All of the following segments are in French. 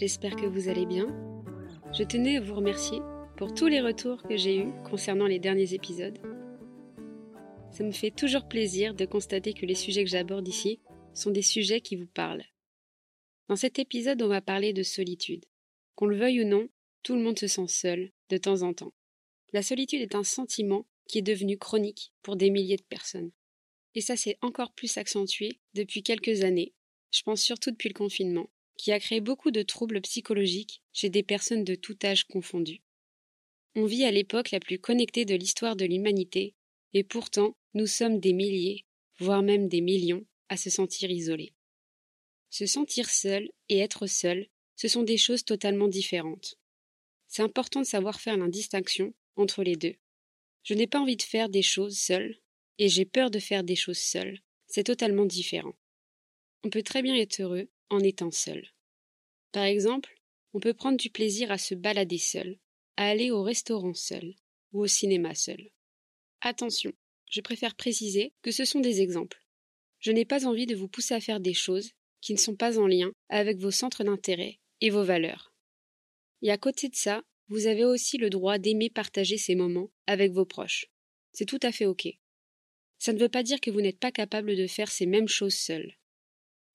j'espère que vous allez bien. Je tenais à vous remercier pour tous les retours que j'ai eus concernant les derniers épisodes. Ça me fait toujours plaisir de constater que les sujets que j'aborde ici sont des sujets qui vous parlent. Dans cet épisode, on va parler de solitude. Qu'on le veuille ou non, tout le monde se sent seul de temps en temps. La solitude est un sentiment qui est devenu chronique pour des milliers de personnes. Et ça s'est encore plus accentué depuis quelques années, je pense surtout depuis le confinement, qui a créé beaucoup de troubles psychologiques chez des personnes de tout âge confondu. On vit à l'époque la plus connectée de l'histoire de l'humanité, et pourtant nous sommes des milliers, voire même des millions, à se sentir isolés. Se sentir seul et être seul, ce sont des choses totalement différentes. C'est important de savoir faire l'indistinction entre les deux. Je n'ai pas envie de faire des choses seul, et j'ai peur de faire des choses seul. C'est totalement différent. On peut très bien être heureux en étant seul. Par exemple, on peut prendre du plaisir à se balader seul, à aller au restaurant seul ou au cinéma seul. Attention, je préfère préciser que ce sont des exemples. Je n'ai pas envie de vous pousser à faire des choses qui ne sont pas en lien avec vos centres d'intérêt et vos valeurs. Et à côté de ça, vous avez aussi le droit d'aimer partager ces moments avec vos proches. C'est tout à fait OK. Ça ne veut pas dire que vous n'êtes pas capable de faire ces mêmes choses seul.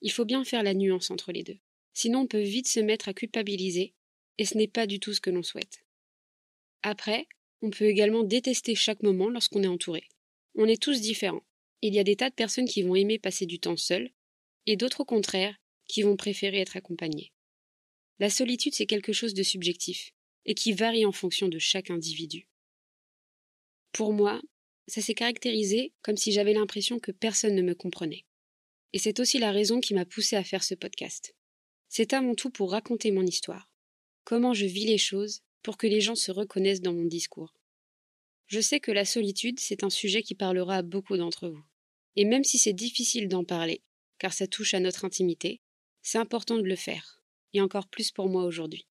Il faut bien faire la nuance entre les deux. Sinon on peut vite se mettre à culpabiliser, et ce n'est pas du tout ce que l'on souhaite. Après, on peut également détester chaque moment lorsqu'on est entouré. On est tous différents. Il y a des tas de personnes qui vont aimer passer du temps seules, et d'autres au contraire, qui vont préférer être accompagnées. La solitude, c'est quelque chose de subjectif, et qui varie en fonction de chaque individu. Pour moi, ça s'est caractérisé comme si j'avais l'impression que personne ne me comprenait. Et c'est aussi la raison qui m'a poussé à faire ce podcast. C'est avant tout pour raconter mon histoire. Comment je vis les choses pour que les gens se reconnaissent dans mon discours. Je sais que la solitude, c'est un sujet qui parlera à beaucoup d'entre vous. Et même si c'est difficile d'en parler, car ça touche à notre intimité, c'est important de le faire, et encore plus pour moi aujourd'hui.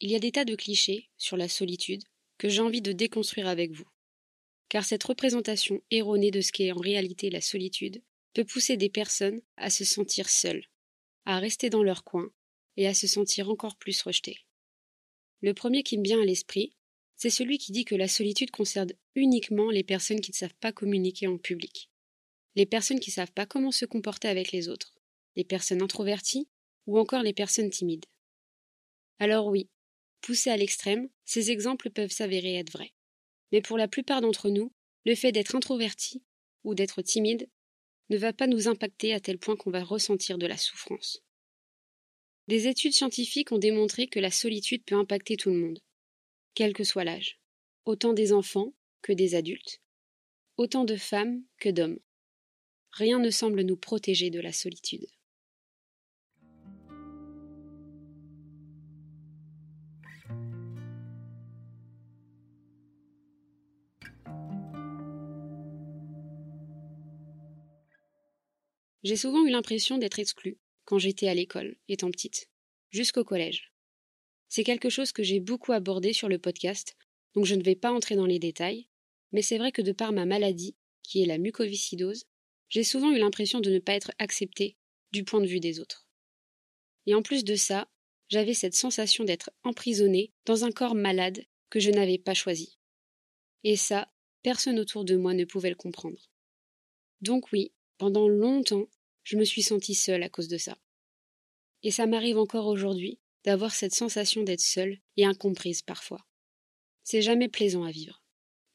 Il y a des tas de clichés sur la solitude que j'ai envie de déconstruire avec vous. Car cette représentation erronée de ce qu'est en réalité la solitude peut pousser des personnes à se sentir seules, à rester dans leur coin et à se sentir encore plus rejetées. Le premier qui me vient à l'esprit, c'est celui qui dit que la solitude concerne uniquement les personnes qui ne savent pas communiquer en public, les personnes qui ne savent pas comment se comporter avec les autres, les personnes introverties ou encore les personnes timides. Alors oui, poussés à l'extrême, ces exemples peuvent s'avérer être vrais. Mais pour la plupart d'entre nous, le fait d'être introverti ou d'être timide ne va pas nous impacter à tel point qu'on va ressentir de la souffrance. Des études scientifiques ont démontré que la solitude peut impacter tout le monde, quel que soit l'âge, autant des enfants que des adultes, autant de femmes que d'hommes. Rien ne semble nous protéger de la solitude. J'ai souvent eu l'impression d'être exclue quand j'étais à l'école, étant petite, jusqu'au collège. C'est quelque chose que j'ai beaucoup abordé sur le podcast, donc je ne vais pas entrer dans les détails, mais c'est vrai que de par ma maladie, qui est la mucoviscidose, j'ai souvent eu l'impression de ne pas être acceptée du point de vue des autres. Et en plus de ça, j'avais cette sensation d'être emprisonnée dans un corps malade que je n'avais pas choisi. Et ça, personne autour de moi ne pouvait le comprendre. Donc oui, pendant longtemps, je me suis sentie seule à cause de ça. Et ça m'arrive encore aujourd'hui d'avoir cette sensation d'être seule et incomprise parfois. C'est jamais plaisant à vivre.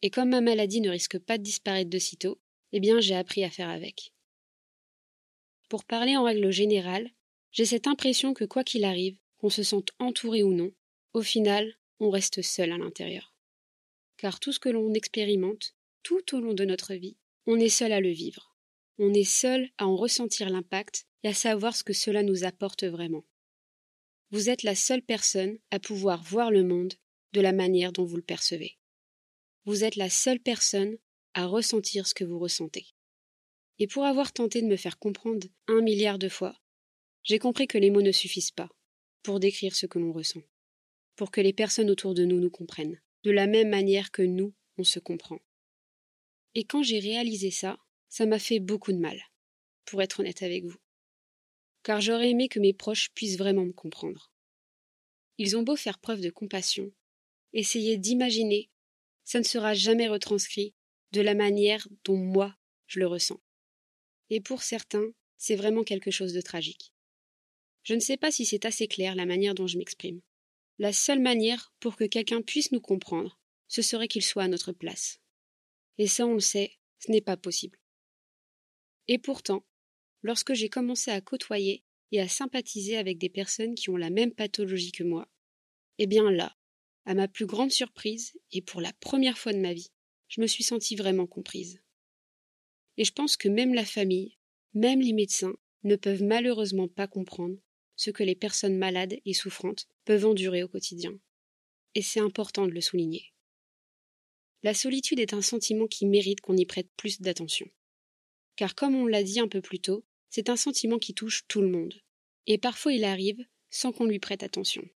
Et comme ma maladie ne risque pas de disparaître de sitôt, eh bien j'ai appris à faire avec. Pour parler en règle générale, j'ai cette impression que quoi qu'il arrive, qu'on se sente entouré ou non, au final, on reste seul à l'intérieur. Car tout ce que l'on expérimente, tout au long de notre vie, on est seul à le vivre on est seul à en ressentir l'impact et à savoir ce que cela nous apporte vraiment. Vous êtes la seule personne à pouvoir voir le monde de la manière dont vous le percevez. Vous êtes la seule personne à ressentir ce que vous ressentez. Et pour avoir tenté de me faire comprendre un milliard de fois, j'ai compris que les mots ne suffisent pas pour décrire ce que l'on ressent, pour que les personnes autour de nous nous comprennent, de la même manière que nous, on se comprend. Et quand j'ai réalisé ça, ça m'a fait beaucoup de mal, pour être honnête avec vous. Car j'aurais aimé que mes proches puissent vraiment me comprendre. ils ont beau faire preuve de compassion, essayer d'imaginer, ça ne sera jamais retranscrit de la manière dont moi je le ressens. Et pour certains, c'est vraiment quelque chose de tragique. Je ne sais pas si c'est assez clair la manière dont je m'exprime. La seule manière pour que quelqu'un puisse nous comprendre, ce serait qu'il soit à notre place. Et ça, on le sait, ce n'est pas possible. Et pourtant, lorsque j'ai commencé à côtoyer et à sympathiser avec des personnes qui ont la même pathologie que moi, eh bien là, à ma plus grande surprise, et pour la première fois de ma vie, je me suis sentie vraiment comprise. Et je pense que même la famille, même les médecins, ne peuvent malheureusement pas comprendre ce que les personnes malades et souffrantes peuvent endurer au quotidien. Et c'est important de le souligner. La solitude est un sentiment qui mérite qu'on y prête plus d'attention. Car comme on l'a dit un peu plus tôt, c'est un sentiment qui touche tout le monde. Et parfois il arrive sans qu'on lui prête attention.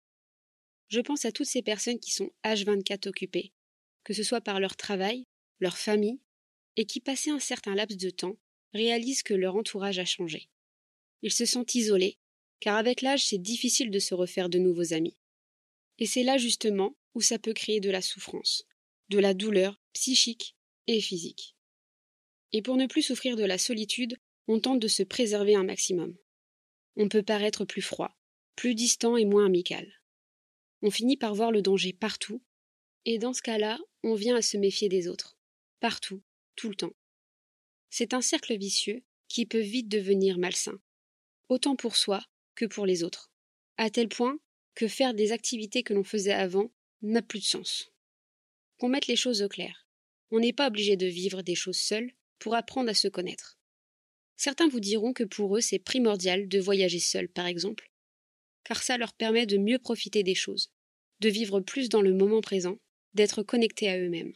Je pense à toutes ces personnes qui sont H24 occupées, que ce soit par leur travail, leur famille, et qui, passé un certain laps de temps, réalisent que leur entourage a changé. Ils se sentent isolés, car avec l'âge c'est difficile de se refaire de nouveaux amis. Et c'est là justement où ça peut créer de la souffrance, de la douleur psychique et physique. Et pour ne plus souffrir de la solitude, on tente de se préserver un maximum. On peut paraître plus froid, plus distant et moins amical. On finit par voir le danger partout, et dans ce cas-là, on vient à se méfier des autres, partout, tout le temps. C'est un cercle vicieux qui peut vite devenir malsain, autant pour soi que pour les autres, à tel point que faire des activités que l'on faisait avant n'a plus de sens. Qu'on mette les choses au clair. On n'est pas obligé de vivre des choses seules pour apprendre à se connaître. Certains vous diront que pour eux c'est primordial de voyager seul, par exemple, car ça leur permet de mieux profiter des choses, de vivre plus dans le moment présent, d'être connectés à eux-mêmes.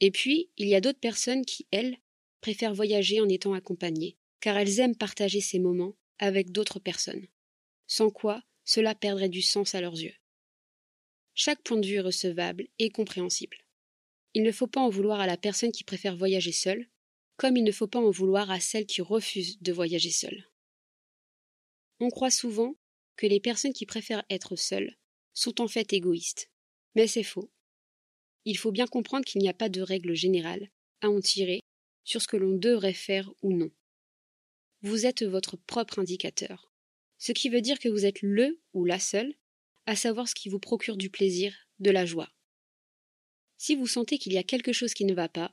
Et puis, il y a d'autres personnes qui, elles, préfèrent voyager en étant accompagnées, car elles aiment partager ces moments avec d'autres personnes, sans quoi cela perdrait du sens à leurs yeux. Chaque point de vue est recevable et compréhensible. Il ne faut pas en vouloir à la personne qui préfère voyager seule, comme il ne faut pas en vouloir à celle qui refuse de voyager seule. On croit souvent que les personnes qui préfèrent être seules sont en fait égoïstes, mais c'est faux. Il faut bien comprendre qu'il n'y a pas de règle générale à en tirer sur ce que l'on devrait faire ou non. Vous êtes votre propre indicateur, ce qui veut dire que vous êtes le ou la seule à savoir ce qui vous procure du plaisir, de la joie. Si vous sentez qu'il y a quelque chose qui ne va pas,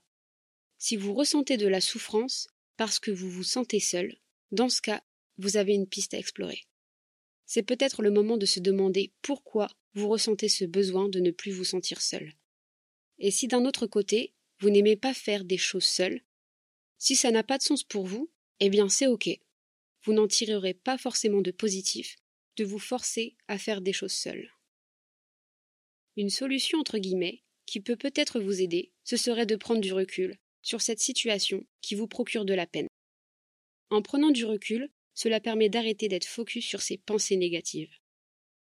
si vous ressentez de la souffrance parce que vous vous sentez seul, dans ce cas, vous avez une piste à explorer. C'est peut-être le moment de se demander pourquoi vous ressentez ce besoin de ne plus vous sentir seul. Et si d'un autre côté, vous n'aimez pas faire des choses seul, si ça n'a pas de sens pour vous, eh bien c'est ok. Vous n'en tirerez pas forcément de positif de vous forcer à faire des choses seul. Une solution entre guillemets qui peut peut-être vous aider, ce serait de prendre du recul sur cette situation qui vous procure de la peine. En prenant du recul, cela permet d'arrêter d'être focus sur ces pensées négatives.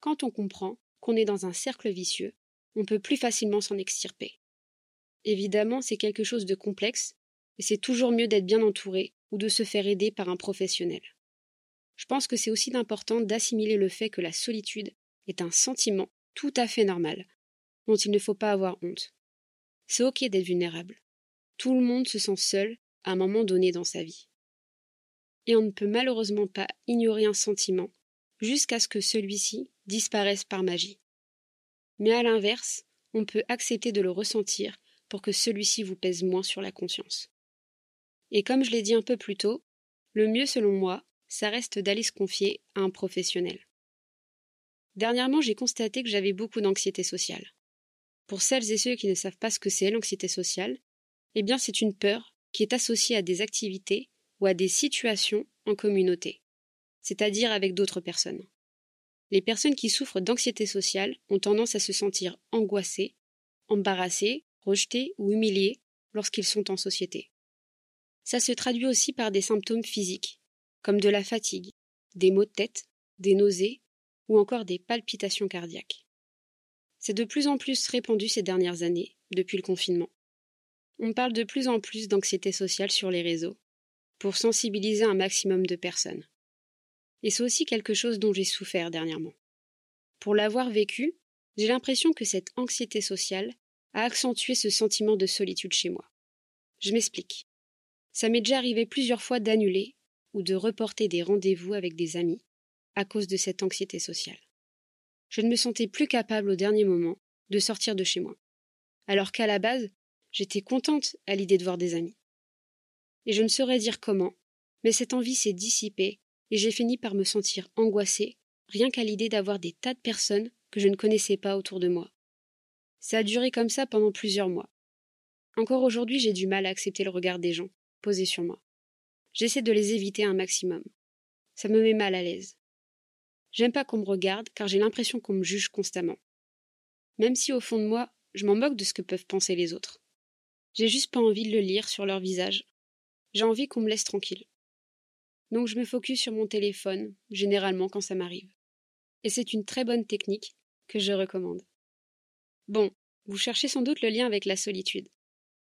Quand on comprend qu'on est dans un cercle vicieux, on peut plus facilement s'en extirper. Évidemment, c'est quelque chose de complexe, et c'est toujours mieux d'être bien entouré ou de se faire aider par un professionnel. Je pense que c'est aussi important d'assimiler le fait que la solitude est un sentiment tout à fait normal, dont il ne faut pas avoir honte. C'est ok d'être vulnérable. Tout le monde se sent seul à un moment donné dans sa vie. Et on ne peut malheureusement pas ignorer un sentiment jusqu'à ce que celui-ci disparaisse par magie. Mais à l'inverse, on peut accepter de le ressentir pour que celui-ci vous pèse moins sur la conscience. Et comme je l'ai dit un peu plus tôt, le mieux selon moi, ça reste d'aller se confier à un professionnel. Dernièrement, j'ai constaté que j'avais beaucoup d'anxiété sociale. Pour celles et ceux qui ne savent pas ce que c'est l'anxiété sociale, eh bien c'est une peur qui est associée à des activités ou à des situations en communauté, c'est-à-dire avec d'autres personnes. Les personnes qui souffrent d'anxiété sociale ont tendance à se sentir angoissées, embarrassées, rejetées ou humiliées lorsqu'ils sont en société. Ça se traduit aussi par des symptômes physiques, comme de la fatigue, des maux de tête, des nausées ou encore des palpitations cardiaques. C'est de plus en plus répandu ces dernières années, depuis le confinement. On parle de plus en plus d'anxiété sociale sur les réseaux, pour sensibiliser un maximum de personnes. Et c'est aussi quelque chose dont j'ai souffert dernièrement. Pour l'avoir vécu, j'ai l'impression que cette anxiété sociale a accentué ce sentiment de solitude chez moi. Je m'explique. Ça m'est déjà arrivé plusieurs fois d'annuler ou de reporter des rendez-vous avec des amis à cause de cette anxiété sociale. Je ne me sentais plus capable au dernier moment de sortir de chez moi, alors qu'à la base, j'étais contente à l'idée de voir des amis. Et je ne saurais dire comment, mais cette envie s'est dissipée et j'ai fini par me sentir angoissée rien qu'à l'idée d'avoir des tas de personnes que je ne connaissais pas autour de moi. Ça a duré comme ça pendant plusieurs mois. Encore aujourd'hui, j'ai du mal à accepter le regard des gens posés sur moi. J'essaie de les éviter un maximum. Ça me met mal à l'aise. J'aime pas qu'on me regarde car j'ai l'impression qu'on me juge constamment. Même si au fond de moi, je m'en moque de ce que peuvent penser les autres. J'ai juste pas envie de le lire sur leur visage. J'ai envie qu'on me laisse tranquille. Donc je me focus sur mon téléphone, généralement quand ça m'arrive. Et c'est une très bonne technique que je recommande. Bon, vous cherchez sans doute le lien avec la solitude.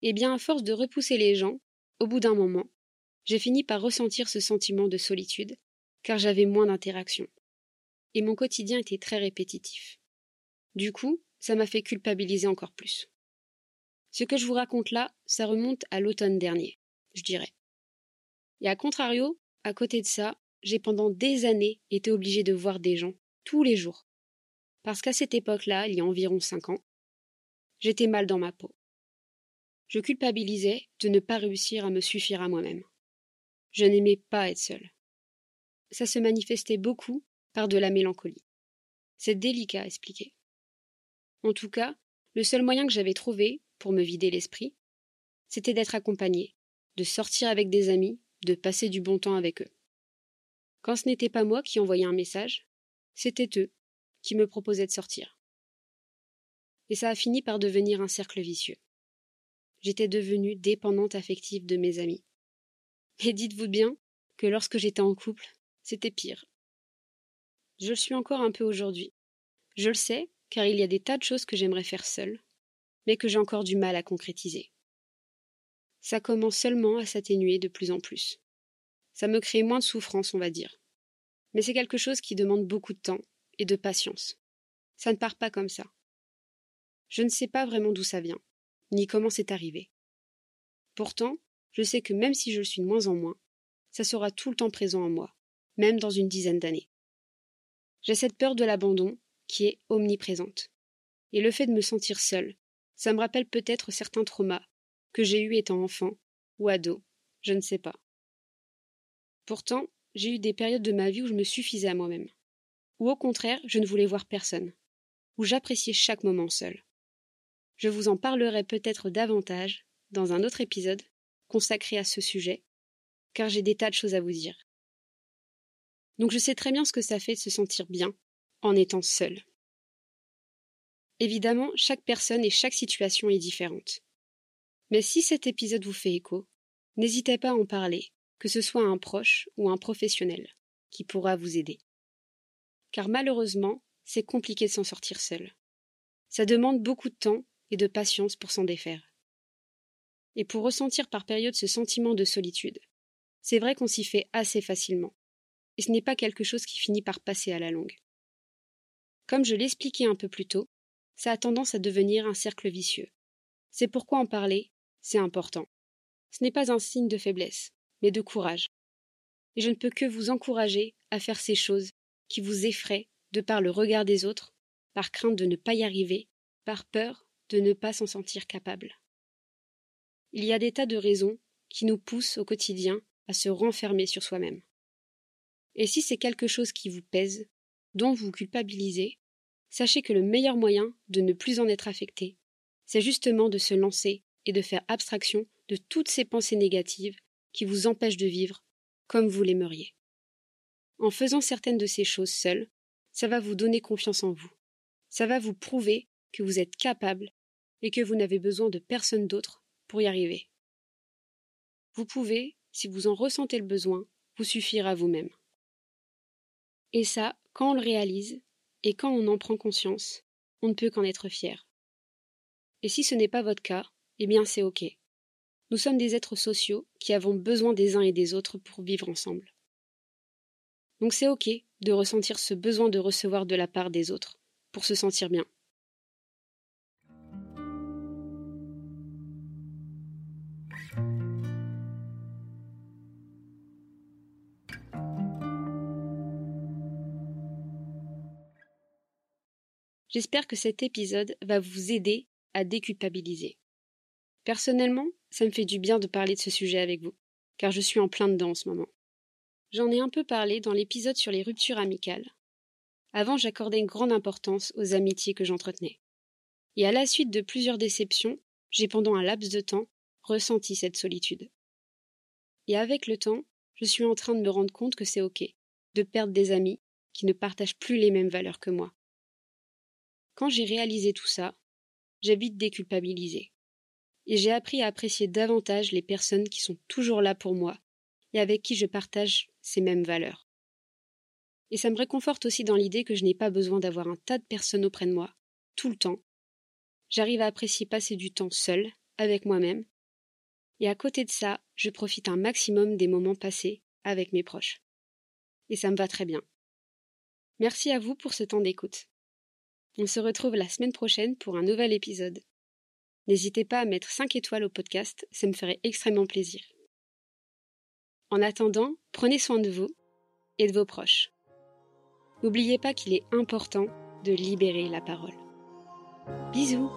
Eh bien, à force de repousser les gens, au bout d'un moment, j'ai fini par ressentir ce sentiment de solitude, car j'avais moins d'interactions. Et mon quotidien était très répétitif. Du coup, ça m'a fait culpabiliser encore plus. Ce que je vous raconte là, ça remonte à l'automne dernier, je dirais. Et à contrario, à côté de ça, j'ai pendant des années été obligée de voir des gens, tous les jours. Parce qu'à cette époque-là, il y a environ cinq ans, j'étais mal dans ma peau. Je culpabilisais de ne pas réussir à me suffire à moi-même. Je n'aimais pas être seule. Ça se manifestait beaucoup par de la mélancolie. C'est délicat à expliquer. En tout cas, le seul moyen que j'avais trouvé pour me vider l'esprit, c'était d'être accompagnée, de sortir avec des amis, de passer du bon temps avec eux. Quand ce n'était pas moi qui envoyais un message, c'était eux qui me proposaient de sortir. Et ça a fini par devenir un cercle vicieux. J'étais devenue dépendante affective de mes amis. Et dites-vous bien que lorsque j'étais en couple, c'était pire. Je le suis encore un peu aujourd'hui. Je le sais, car il y a des tas de choses que j'aimerais faire seule, mais que j'ai encore du mal à concrétiser. Ça commence seulement à s'atténuer de plus en plus. Ça me crée moins de souffrance, on va dire. Mais c'est quelque chose qui demande beaucoup de temps et de patience. Ça ne part pas comme ça. Je ne sais pas vraiment d'où ça vient, ni comment c'est arrivé. Pourtant, je sais que même si je le suis de moins en moins, ça sera tout le temps présent en moi, même dans une dizaine d'années. J'ai cette peur de l'abandon qui est omniprésente. Et le fait de me sentir seule, ça me rappelle peut-être certains traumas que j'ai eus étant enfant ou ado, je ne sais pas. Pourtant, j'ai eu des périodes de ma vie où je me suffisais à moi-même, ou au contraire, je ne voulais voir personne, où j'appréciais chaque moment seul. Je vous en parlerai peut-être davantage dans un autre épisode consacré à ce sujet, car j'ai des tas de choses à vous dire. Donc je sais très bien ce que ça fait de se sentir bien en étant seul. Évidemment, chaque personne et chaque situation est différente. Mais si cet épisode vous fait écho, n'hésitez pas à en parler, que ce soit à un proche ou un professionnel, qui pourra vous aider. Car malheureusement, c'est compliqué de s'en sortir seul. Ça demande beaucoup de temps et de patience pour s'en défaire. Et pour ressentir par période ce sentiment de solitude, c'est vrai qu'on s'y fait assez facilement, et ce n'est pas quelque chose qui finit par passer à la longue. Comme je l'expliquais un peu plus tôt, ça a tendance à devenir un cercle vicieux. C'est pourquoi en parler, c'est important. Ce n'est pas un signe de faiblesse, mais de courage. Et je ne peux que vous encourager à faire ces choses qui vous effraient de par le regard des autres, par crainte de ne pas y arriver, par peur de ne pas s'en sentir capable. Il y a des tas de raisons qui nous poussent au quotidien à se renfermer sur soi-même. Et si c'est quelque chose qui vous pèse, dont vous culpabilisez, sachez que le meilleur moyen de ne plus en être affecté, c'est justement de se lancer et de faire abstraction de toutes ces pensées négatives qui vous empêchent de vivre comme vous l'aimeriez. En faisant certaines de ces choses seules, ça va vous donner confiance en vous. Ça va vous prouver que vous êtes capable et que vous n'avez besoin de personne d'autre pour y arriver. Vous pouvez, si vous en ressentez le besoin, vous suffire à vous-même. Et ça, quand on le réalise, et quand on en prend conscience, on ne peut qu'en être fier. Et si ce n'est pas votre cas, eh bien c'est ok. Nous sommes des êtres sociaux qui avons besoin des uns et des autres pour vivre ensemble. Donc c'est ok de ressentir ce besoin de recevoir de la part des autres, pour se sentir bien. J'espère que cet épisode va vous aider à déculpabiliser. Personnellement, ça me fait du bien de parler de ce sujet avec vous, car je suis en plein dedans en ce moment. J'en ai un peu parlé dans l'épisode sur les ruptures amicales. Avant, j'accordais une grande importance aux amitiés que j'entretenais. Et à la suite de plusieurs déceptions, j'ai pendant un laps de temps ressenti cette solitude. Et avec le temps, je suis en train de me rendre compte que c'est ok de perdre des amis qui ne partagent plus les mêmes valeurs que moi. Quand j'ai réalisé tout ça, j'ai vite déculpabilisé. Et j'ai appris à apprécier davantage les personnes qui sont toujours là pour moi et avec qui je partage ces mêmes valeurs. Et ça me réconforte aussi dans l'idée que je n'ai pas besoin d'avoir un tas de personnes auprès de moi, tout le temps. J'arrive à apprécier passer du temps seul, avec moi-même. Et à côté de ça, je profite un maximum des moments passés avec mes proches. Et ça me va très bien. Merci à vous pour ce temps d'écoute. On se retrouve la semaine prochaine pour un nouvel épisode. N'hésitez pas à mettre 5 étoiles au podcast, ça me ferait extrêmement plaisir. En attendant, prenez soin de vous et de vos proches. N'oubliez pas qu'il est important de libérer la parole. Bisous